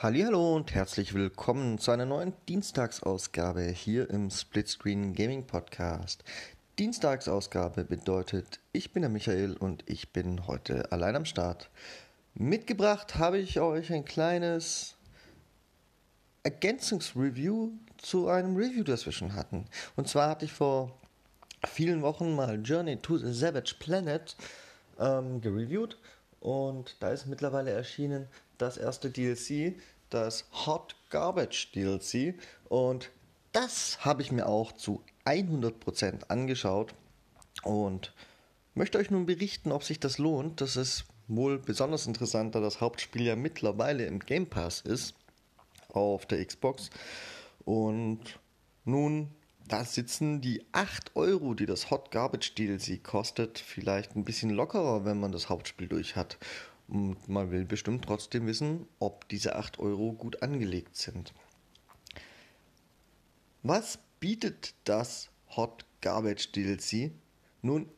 Hallo und herzlich willkommen zu einer neuen Dienstagsausgabe hier im Splitscreen Gaming Podcast. Dienstagsausgabe bedeutet, ich bin der Michael und ich bin heute allein am Start. Mitgebracht habe ich euch ein kleines Ergänzungsreview zu einem Review, das wir schon hatten. Und zwar hatte ich vor vielen Wochen mal Journey to the Savage Planet ähm, gereviewt und da ist mittlerweile erschienen das erste DLC, das Hot Garbage DLC. Und das habe ich mir auch zu 100% angeschaut und möchte euch nun berichten, ob sich das lohnt. Das ist wohl besonders interessant, da das Hauptspiel ja mittlerweile im Game Pass ist auf der Xbox. Und nun, da sitzen die 8 Euro, die das Hot Garbage DLC kostet, vielleicht ein bisschen lockerer, wenn man das Hauptspiel durch hat. Und man will bestimmt trotzdem wissen, ob diese 8 Euro gut angelegt sind. Was bietet das Hot Garbage DLC? Nun,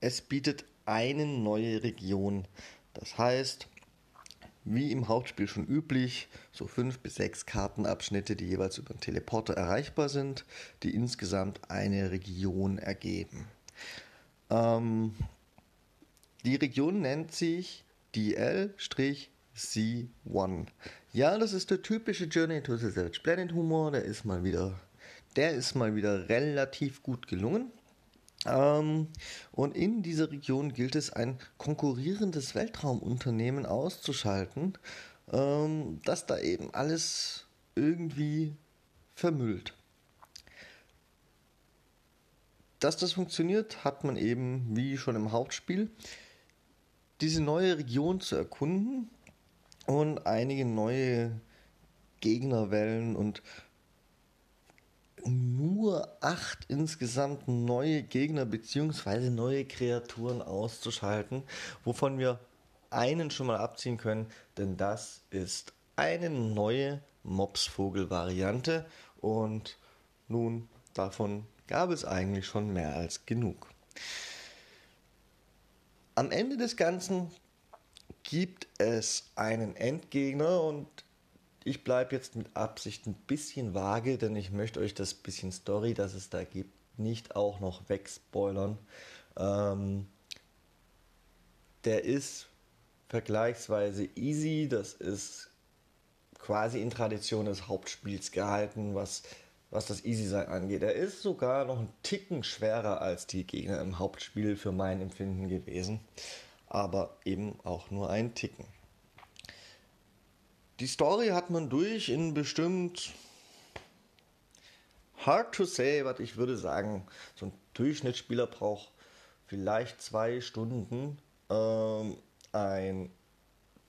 es bietet eine neue Region. Das heißt, wie im Hauptspiel schon üblich, so fünf bis sechs Kartenabschnitte, die jeweils über den Teleporter erreichbar sind, die insgesamt eine Region ergeben. Ähm, die Region nennt sich DL-C1. Ja, das ist der typische Journey to the Savage Planet Humor. Der ist mal wieder, der ist mal wieder relativ gut gelungen. Ähm, und in dieser Region gilt es, ein konkurrierendes Weltraumunternehmen auszuschalten, ähm, das da eben alles irgendwie vermüllt. Dass das funktioniert, hat man eben, wie schon im Hauptspiel, diese neue Region zu erkunden und einige neue Gegnerwellen und nur acht insgesamt neue Gegner bzw. neue Kreaturen auszuschalten, wovon wir einen schon mal abziehen können, denn das ist eine neue Mopsvogel-Variante und nun davon gab es eigentlich schon mehr als genug. Am Ende des Ganzen gibt es einen Endgegner und ich bleibe jetzt mit Absicht ein bisschen vage, denn ich möchte euch das bisschen Story, das es da gibt, nicht auch noch wegspoilern. Ähm, der ist vergleichsweise easy, das ist quasi in Tradition des Hauptspiels gehalten, was, was das Easy-Sein angeht. Er ist sogar noch ein Ticken schwerer als die Gegner im Hauptspiel für mein Empfinden gewesen, aber eben auch nur ein Ticken. Die Story hat man durch in bestimmt hard to say, was ich würde sagen, so ein Durchschnittsspieler braucht vielleicht zwei Stunden. Ähm, ein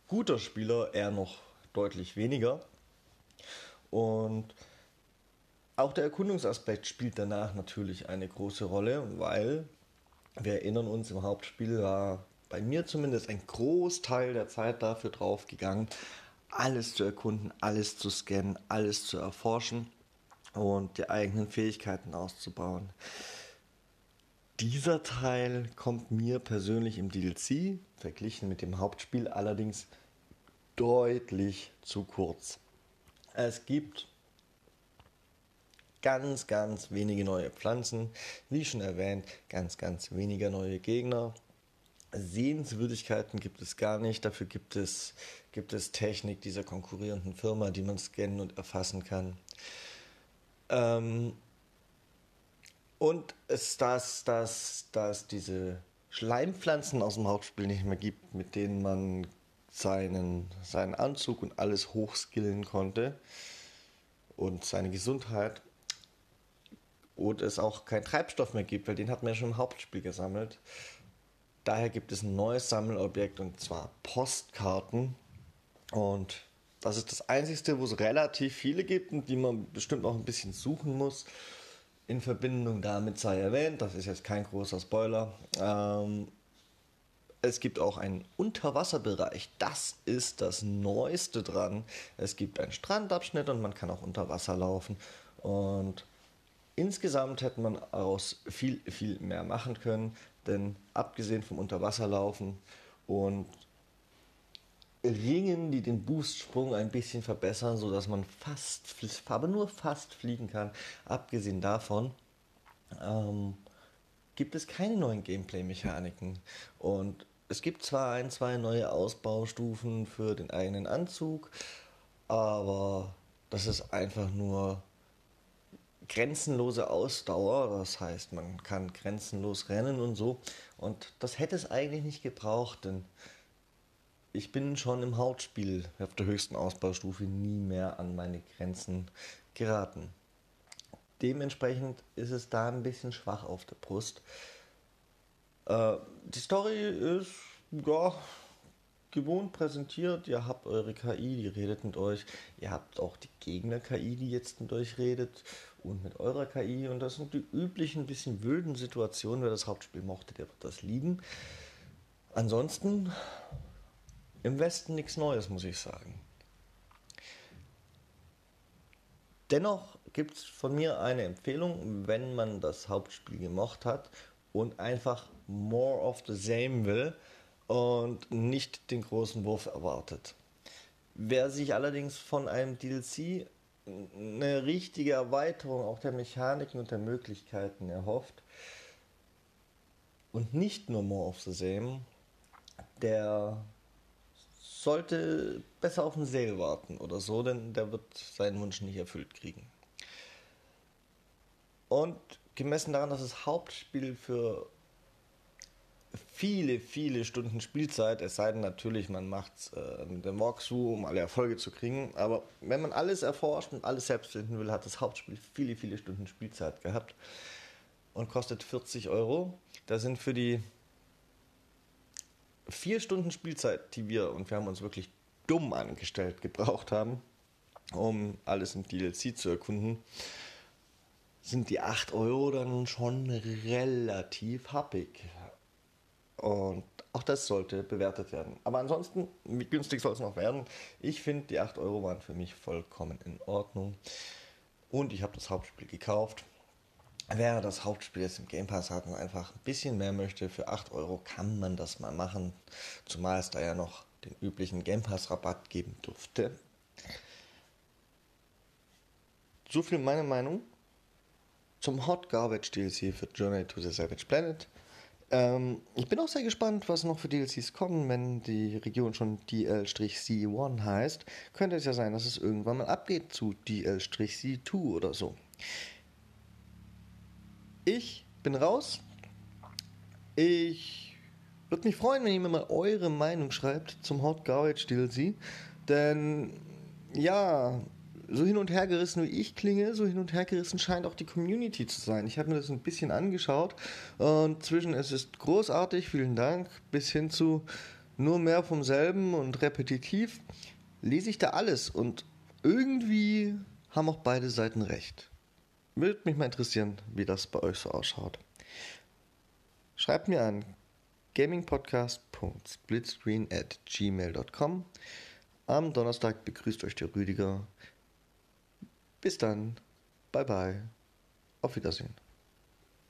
guter Spieler eher noch deutlich weniger. Und auch der Erkundungsaspekt spielt danach natürlich eine große Rolle, weil wir erinnern uns, im Hauptspiel war bei mir zumindest ein Großteil der Zeit dafür draufgegangen, alles zu erkunden, alles zu scannen, alles zu erforschen und die eigenen Fähigkeiten auszubauen. Dieser Teil kommt mir persönlich im DLC, verglichen mit dem Hauptspiel, allerdings deutlich zu kurz. Es gibt ganz, ganz wenige neue Pflanzen, wie schon erwähnt, ganz, ganz wenige neue Gegner Sehenswürdigkeiten gibt es gar nicht. Dafür gibt es, gibt es Technik dieser konkurrierenden Firma, die man scannen und erfassen kann. Ähm, und es dass, dass, dass diese Schleimpflanzen aus dem Hauptspiel nicht mehr gibt, mit denen man seinen, seinen Anzug und alles hochskillen konnte und seine Gesundheit. Und es auch keinen Treibstoff mehr gibt, weil den hat man ja schon im Hauptspiel gesammelt. Daher gibt es ein neues Sammelobjekt und zwar Postkarten. Und das ist das einzige, wo es relativ viele gibt und die man bestimmt auch ein bisschen suchen muss. In Verbindung damit sei erwähnt, das ist jetzt kein großer Spoiler. Ähm, es gibt auch einen Unterwasserbereich. Das ist das Neueste dran. Es gibt einen Strandabschnitt und man kann auch unter Wasser laufen. Und insgesamt hätte man aus viel, viel mehr machen können. Denn abgesehen vom Unterwasserlaufen und Ringen, die den Boostsprung ein bisschen verbessern, sodass man fast, aber nur fast fliegen kann. Abgesehen davon ähm, gibt es keine neuen Gameplay-Mechaniken. Und es gibt zwar ein, zwei neue Ausbaustufen für den eigenen Anzug, aber das ist einfach nur grenzenlose Ausdauer. Das heißt, man kann grenzenlos rennen und so. Und das hätte es eigentlich nicht gebraucht, denn ich bin schon im Hautspiel auf der höchsten Ausbaustufe nie mehr an meine Grenzen geraten. Dementsprechend ist es da ein bisschen schwach auf der Brust. Äh, die Story ist ja gewohnt präsentiert. Ihr habt eure KI, die redet mit euch. Ihr habt auch die Gegner-KI, die jetzt mit euch redet und mit eurer KI. Und das sind die üblichen, bisschen wilden Situationen. Wer das Hauptspiel mochte, der wird das lieben. Ansonsten im Westen nichts Neues, muss ich sagen. Dennoch gibt es von mir eine Empfehlung, wenn man das Hauptspiel gemocht hat und einfach more of the same will und nicht den großen Wurf erwartet. Wer sich allerdings von einem DLC eine richtige Erweiterung auch der Mechaniken und der Möglichkeiten erhofft und nicht nur more of the same, der sollte besser auf den Sale warten oder so, denn der wird seinen Wunsch nicht erfüllt kriegen. Und gemessen daran, dass das Hauptspiel für viele, viele Stunden Spielzeit, es sei denn natürlich, man macht es äh, mit dem Walkthrough, um alle Erfolge zu kriegen, aber wenn man alles erforscht und alles selbst finden will, hat das Hauptspiel viele, viele Stunden Spielzeit gehabt und kostet 40 Euro. Da sind für die vier Stunden Spielzeit, die wir, und wir haben uns wirklich dumm angestellt, gebraucht haben, um alles im DLC zu erkunden, sind die 8 Euro dann schon relativ happig. Und auch das sollte bewertet werden. Aber ansonsten, wie günstig soll es noch werden? Ich finde, die 8 Euro waren für mich vollkommen in Ordnung. Und ich habe das Hauptspiel gekauft. Wer das Hauptspiel jetzt im Game Pass hat und einfach ein bisschen mehr möchte, für 8 Euro kann man das mal machen. Zumal es da ja noch den üblichen Game Pass Rabatt geben durfte. So viel meine Meinung zum Hot Garbage DLC für Journey to the Savage Planet. Ähm, ich bin auch sehr gespannt, was noch für DLCs kommen, wenn die Region schon DL-C1 heißt. Könnte es ja sein, dass es irgendwann mal abgeht zu DL-C2 oder so. Ich bin raus. Ich würde mich freuen, wenn ihr mir mal eure Meinung schreibt zum Hot Garbage DLC. Denn ja, so hin und her gerissen wie ich klinge, so hin und her gerissen scheint auch die Community zu sein. Ich habe mir das ein bisschen angeschaut und zwischen es ist großartig, vielen Dank, bis hin zu nur mehr vom selben und repetitiv, lese ich da alles und irgendwie haben auch beide Seiten recht. Würde mich mal interessieren, wie das bei euch so ausschaut. Schreibt mir an gamingpodcast.splitscreen at gmail.com. Am Donnerstag begrüßt euch der Rüdiger. Bis dann. Bye bye. Auf Wiedersehen.